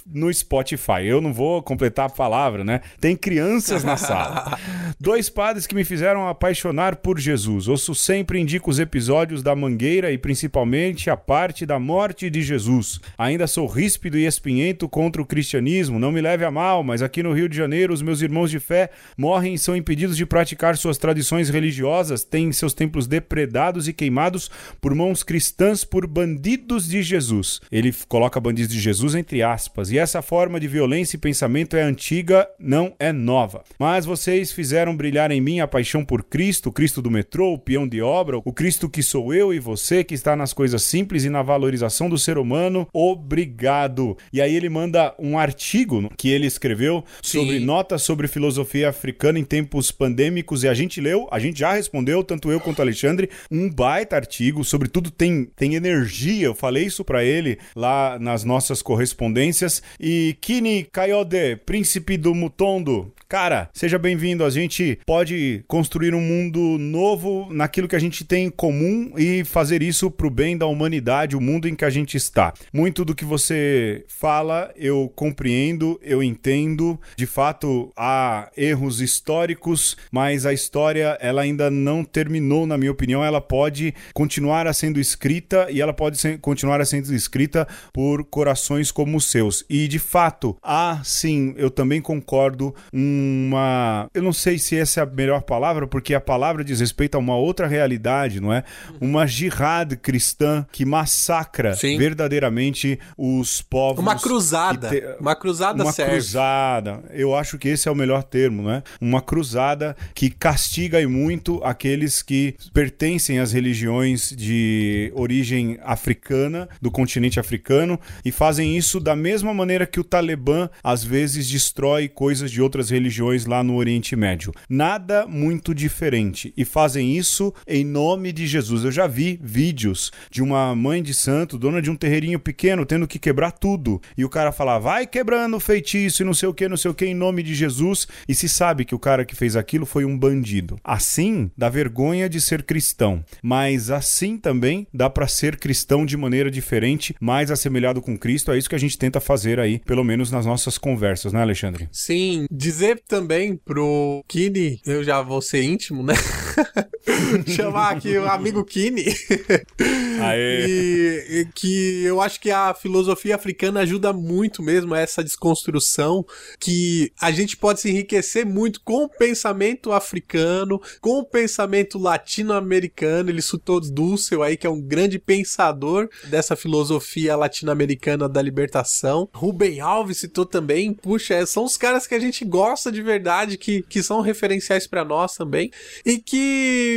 no Spotify. Eu não vou completar a palavra, né? Tem crianças na sala. Dois padres que me fizeram apaixonar por Jesus. Ouço sempre indico os episódios da Mangueira e principalmente a parte da morte de Jesus. Ainda sou ríspido e espinhento contra o cristianismo. Não me leve a mal, mas aqui no Rio de Janeiro os meus irmãos de fé morrem e são impedidos de praticar suas tradições religiosas, têm seus templos depredados e queimados por mãos cristãs por bandidos de Jesus. Ele coloca bandidos de Jesus entre aspas. E essa forma de violência e pensamento é antiga, não é nova. Mas vocês fizeram brilhar em mim a paixão por Cristo, o Cristo do metrô, o peão de obra, o Cristo que sou eu e você, que está nas coisas simples e na valorização do ser humano. Obrigado. E aí ele manda um artigo que ele escreveu sobre Sim. notas sobre filosofia africana em tempos pandêmicos e a gente leu, a gente já respondeu, tanto eu quanto o Alexandre, um baita artigo, sobretudo tem, tem energia, eu falei isso pra ele lá nas nossas correspondências. E Kini Kayode, príncipe do Mutondo, cara, seja bem-vindo, a gente pode construir um mundo novo naquilo que a gente tem em comum e fazer isso pro bem da humanidade, o mundo em que a gente está. Muito do que você fala, eu compreendo, eu entendo. De fato, há erros históricos, mas a história ela ainda não terminou, na minha opinião. Ela pode continuar sendo escrita e ela pode ser- continuar sendo escrita por corações como os seus. E de fato, há sim, eu também concordo, uma. Eu não sei se essa é a melhor palavra, porque a palavra diz respeito a uma outra realidade, não é? Uma jihad cristã que massacra Sim. verdadeiramente os povos. Uma cruzada. te- Uma cruzada uma serve. cruzada. Eu acho que esse é o melhor termo, né? Uma cruzada que castiga e muito aqueles que pertencem às religiões de origem africana, do continente africano, e fazem isso da mesma maneira que o Talibã às vezes destrói coisas de outras religiões lá no Oriente Médio. Nada muito diferente. E fazem isso em nome de Jesus. Eu já vi vídeos de uma mãe de santo, dona de um terreirinho pequeno, tendo que quebrar tudo. E o cara fala, vai quebrando o feitiço e não sei o que, não sei o que, em nome de Jesus. E se sabe que o cara que fez aquilo foi um bandido. Assim, dá vergonha de ser cristão. Mas assim também dá pra ser cristão de maneira diferente, mais assemelhado com Cristo. É isso que a gente tenta fazer aí, pelo menos nas nossas conversas, né, Alexandre? Sim, dizer também pro Kini, eu já vou ser íntimo, né? Chamar aqui o amigo Kini. Aê. E, e que eu acho que a filosofia africana ajuda muito mesmo a essa desconstrução, que a gente pode se enriquecer muito com o pensamento africano, com o pensamento latino-americano. Ele citou Dussel aí, que é um grande pensador dessa filosofia latino-americana da libertação. Rubem Alves citou também. Puxa, são os caras que a gente gosta de verdade, que, que são referenciais para nós também. E que,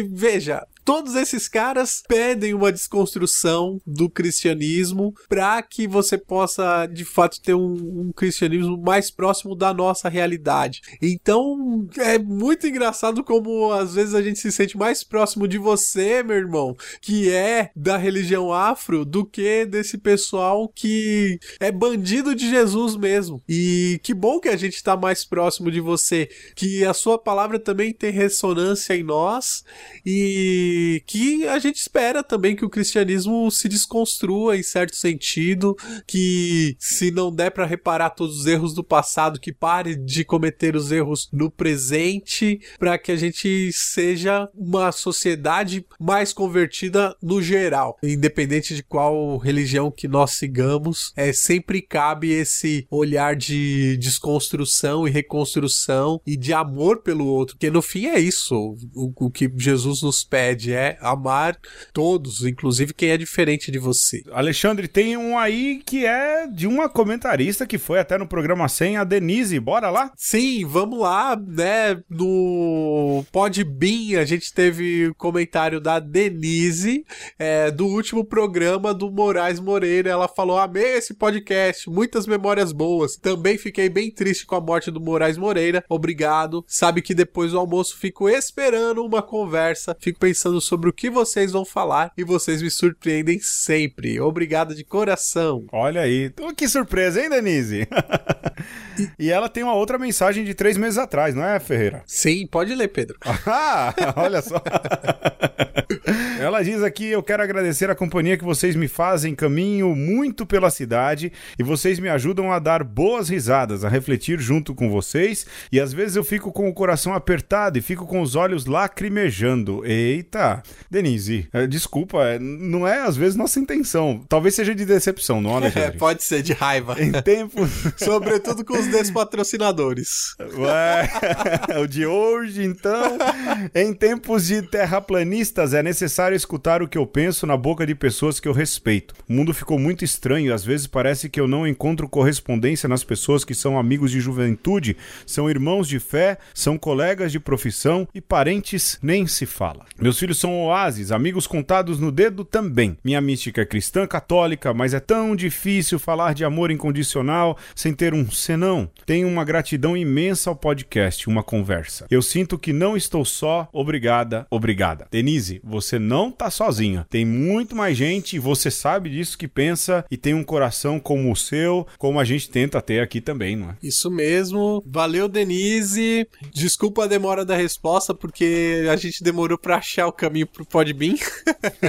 veja, Todos esses caras pedem uma desconstrução do cristianismo para que você possa, de fato, ter um, um cristianismo mais próximo da nossa realidade. Então, é muito engraçado como às vezes a gente se sente mais próximo de você, meu irmão, que é da religião afro, do que desse pessoal que é bandido de Jesus mesmo. E que bom que a gente está mais próximo de você, que a sua palavra também tem ressonância em nós e Que a gente espera também que o cristianismo se desconstrua em certo sentido, que se não der para reparar todos os erros do passado, que pare de cometer os erros no presente, para que a gente seja uma sociedade mais convertida no geral, independente de qual religião que nós sigamos, é sempre cabe esse olhar de desconstrução e reconstrução e de amor pelo outro, porque no fim é isso, o, o que Jesus nos pede é amar todos, inclusive quem é diferente de você. Alexandre, tem um aí que é de uma comentarista que foi até no programa 100, a Denise. Bora lá? Sim, vamos lá, né? No Podbean a gente teve comentário da Denise é, do último programa do Moraes Moreira. Ela falou: Amei esse podcast, muitas memórias boas. Também fiquei bem triste com a morte do Moraes Moreira. Obrigado. Sabe que depois do almoço fico esperando uma conversa, fico pensando sobre o que vocês vão falar e vocês me surpreendem sempre. Obrigado de coração. Olha aí. Que surpresa, hein, Denise? e ela tem uma outra mensagem de três meses atrás, não é, Ferreira? Sim, pode ler, Pedro. Ah, olha só. Ela diz aqui: Eu quero agradecer a companhia que vocês me fazem, caminho muito pela cidade e vocês me ajudam a dar boas risadas, a refletir junto com vocês. E às vezes eu fico com o coração apertado e fico com os olhos lacrimejando. Eita, Denise, eh, desculpa, eh, não é às vezes nossa intenção. Talvez seja de decepção, não, É, Alexandre? pode ser de raiva. Em tempos. Sobretudo com os despatrocinadores. Ué, o de hoje, então. Em tempos de terraplanistas, é necessário escutar o que eu penso na boca de pessoas que eu respeito. O mundo ficou muito estranho às vezes parece que eu não encontro correspondência nas pessoas que são amigos de juventude, são irmãos de fé, são colegas de profissão e parentes nem se fala. Meus filhos são oásis, amigos contados no dedo também. Minha mística é cristã católica, mas é tão difícil falar de amor incondicional sem ter um senão. Tenho uma gratidão imensa ao podcast, uma conversa. Eu sinto que não estou só. Obrigada, obrigada. Denise, você não tá sozinha. Tem muito mais gente, e você sabe disso, que pensa e tem um coração como o seu, como a gente tenta ter aqui também, não é? Isso mesmo. Valeu, Denise. Desculpa a demora da resposta, porque a gente demorou pra achar o caminho pro Podbean.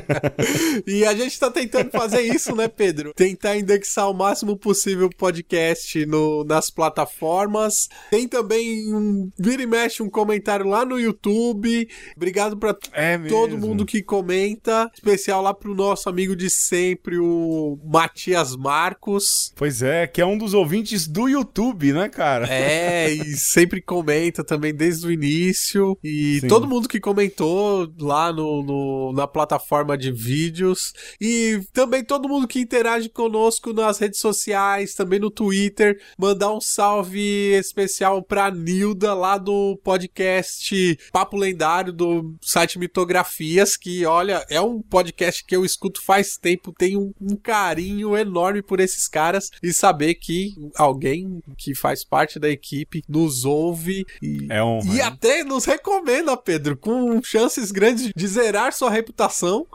e a gente tá tentando fazer isso, né, Pedro? Tentar indexar o máximo possível o podcast no, nas plataformas. Tem também um vira e mexe um comentário lá no YouTube. Obrigado pra É todo mundo que comenta. Especial lá pro nosso amigo de sempre, o Matias Marcos. Pois é, que é um dos ouvintes do YouTube, né, cara? É, e sempre comenta também desde o início. E Sim. todo mundo que comentou lá no, no- na plataforma de vídeos. E também todo mundo que interage conosco nas redes sociais, também no Twitter. Mandar um salve especial pra Nilda lá do podcast Papo Lendário do site Mitografias. Que olha, é um podcast que eu escuto faz tempo. Tenho um, carinho enorme por esses caras. E saber que alguém que faz parte da equipe nos ouve e, É honra, e até nos recomenda, Pedro, com chances grandes de zerar sua reputação.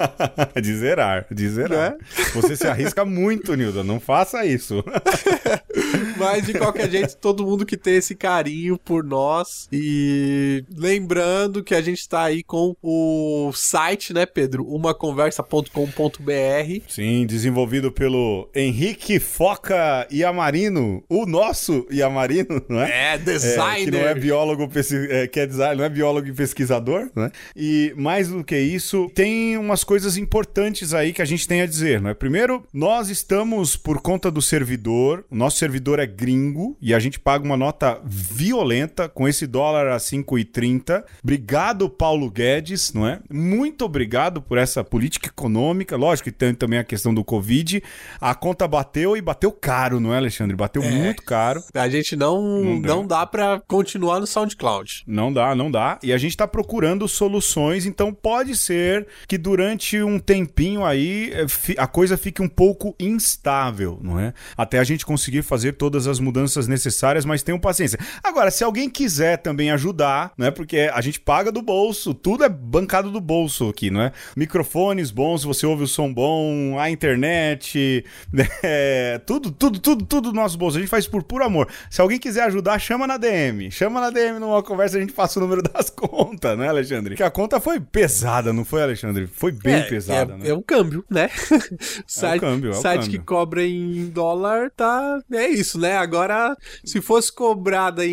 de zerar, de zerar. Né? Você se arrisca muito, Nilda. Não faça isso. Mas de qualquer jeito, todo mundo que tem esse carinho por nós. E lembrando que a gente tá aí com o site, né, Pedro? Umaconversa.com.br. Sim, desenvolvido pelo Henrique Foca Iamarino, o nosso Iamarino, não é? É, É, designer. que não é biólogo, é, que é design, não é biólogo e pesquisador, né? E mais do que isso, tem umas coisas importantes aí que a gente tem a dizer, né? Primeiro, nós estamos por conta do servidor, o nosso servidor é gringo e a gente paga uma nota violenta com esse dólar a 5,30. Obrigado, Paulo Guedes, não é? Muito obrigado por essa política econômica. Lógico que tem também a questão do Covid. A conta bateu e bateu caro, não é, Alexandre? Bateu muito caro. A gente não, Não não, dá. dá pra continuar no SoundCloud. Não dá, não dá. E a gente tá procurando soluções, então pode ser que durante um tempinho aí eh, a coisa fique um pouco instável, não é? Até a gente conseguir fazer todas todas as mudanças necessárias, mas tenham paciência. Agora, se alguém quiser também ajudar, né? Porque a gente paga do bolso, tudo é bancado do bolso aqui, não é? Microfones bons, você ouve o som bom, a internet, é, tudo, tudo, tudo, tudo do nosso bolso. A gente faz por puro amor. Se alguém quiser ajudar, chama na DM. Chama na DM numa conversa, a gente passa o número das contas, né, Alexandre? Que a conta foi pesada, não foi, Alexandre? Foi bem é, pesada, é, né? é o câmbio, né? site, câmbio, é o site câmbio. que cobra em dólar tá. É isso, né? Agora, se fosse cobrada em.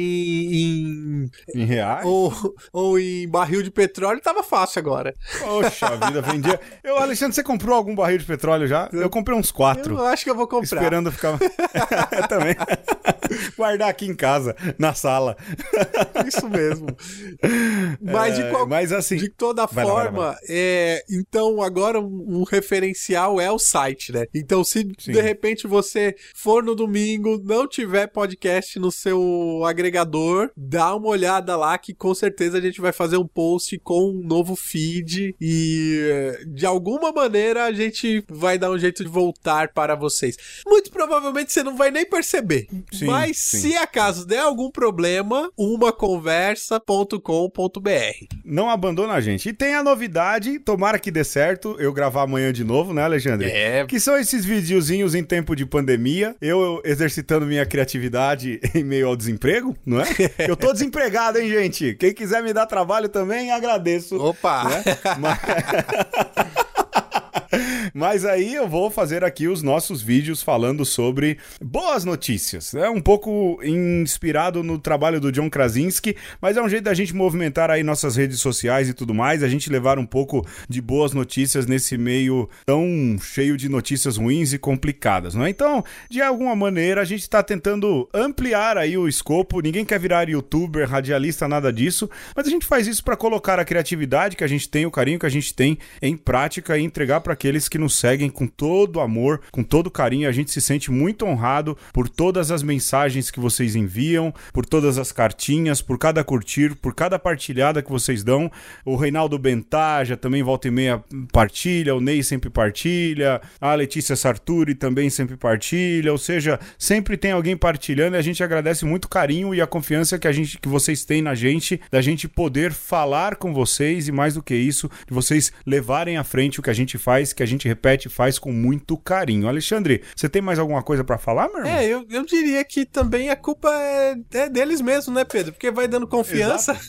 em- Em reais? ou, ou em barril de petróleo, tava fácil agora. Poxa, vida vendia. Eu, Alexandre, você comprou algum barril de petróleo já? Eu comprei uns quatro. Eu acho que eu vou comprar. Esperando ficar. Eu também. Guardar aqui em casa, na sala. Isso mesmo. Mas de, É, qual- mas assim. de toda Vai lá, vai lá, forma, é, então agora um referencial é o site, né? Então, se Sim. de repente você for no domingo, não tiver podcast no seu agregador, dá uma olhada lá que com certeza a gente vai fazer um post com um novo feed e de alguma maneira a gente vai dar um jeito de voltar para vocês. Muito provavelmente você não vai nem perceber. Sim, Mas sim. se acaso der algum problema, umaconversa.com.br. Não abandona a gente. E tem a novidade, tomara que dê certo, eu gravar amanhã de novo, né, Alexandre? É. Que são esses videozinhos em tempo de pandemia, eu exercitando minha criatividade em meio ao desemprego, não é? Eu tô desempregado, hein, gente? Quem quiser me dar trabalho também, agradeço. Opa! né? Mas... Mas aí eu vou fazer aqui os nossos vídeos falando sobre boas notícias. É um pouco inspirado no trabalho do John Krasinski, mas é um jeito da gente movimentar aí nossas redes sociais e tudo mais, a gente levar um pouco de boas notícias nesse meio tão cheio de notícias ruins e complicadas, não é? Então, de alguma maneira, a gente está tentando ampliar aí o escopo. Ninguém quer virar youtuber, radialista, nada disso, mas a gente faz isso para colocar a criatividade que a gente tem, o carinho que a gente tem em prática e entregar para aqueles que nos seguem com todo amor, com todo carinho. A gente se sente muito honrado por todas as mensagens que vocês enviam, por todas as cartinhas, por cada curtir, por cada partilhada que vocês dão. O Reinaldo Bentaja também volta e meia partilha, o Ney sempre partilha, a Letícia Sarturi também sempre partilha, ou seja, sempre tem alguém partilhando e a gente agradece muito o carinho e a confiança que a gente que vocês têm na gente, da gente poder falar com vocês e mais do que isso, de vocês levarem à frente o que a gente faz, que a gente repete faz com muito carinho. Alexandre, você tem mais alguma coisa pra falar, meu irmão? É, eu, eu diria que também a culpa é, é deles mesmos, né, Pedro? Porque vai dando confiança,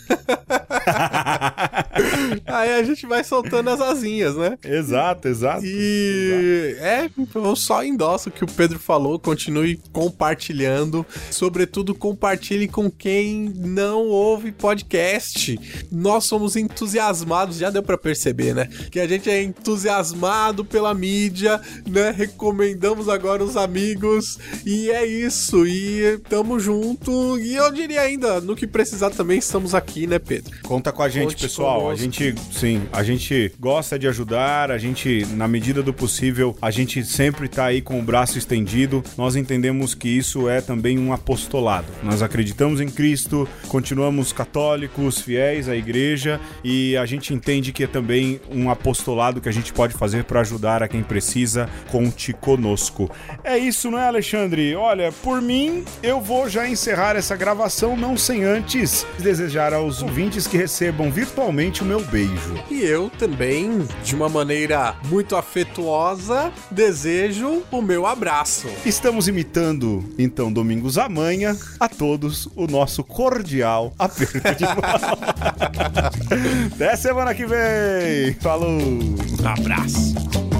aí a gente vai soltando as asinhas, né? exato, exato. E é, eu só endosso o que o Pedro falou, continue compartilhando, sobretudo compartilhe com quem não ouve podcast. Nós somos entusiasmados, já deu pra perceber, né? Que a gente é entusiasmado pela mídia, né? Recomendamos agora os amigos e é isso. E tamo junto. E eu diria ainda, no que precisar também estamos aqui, né, Pedro? Conta com a gente, Conte pessoal. A gente, sim, a gente gosta de ajudar, a gente, na medida do possível, a gente sempre tá aí com o braço estendido. Nós entendemos que isso é também um apostolado. Nós acreditamos em Cristo, continuamos católicos, fiéis à igreja e a gente entende que é também um apostolado que a gente pode fazer para ajudar a quem precisa. Conte conosco. É isso, não é, Alexandre? Olha, por mim, eu vou já encerrar essa gravação, não sem antes desejar aos ouvintes que recebam virtualmente o meu beijo. E eu também, de uma maneira muito afetuosa, desejo o meu abraço. Estamos imitando, então, Domingos Amanhã, a todos o nosso cordial aperto de mão. Até semana que vem! Falou! Abraço.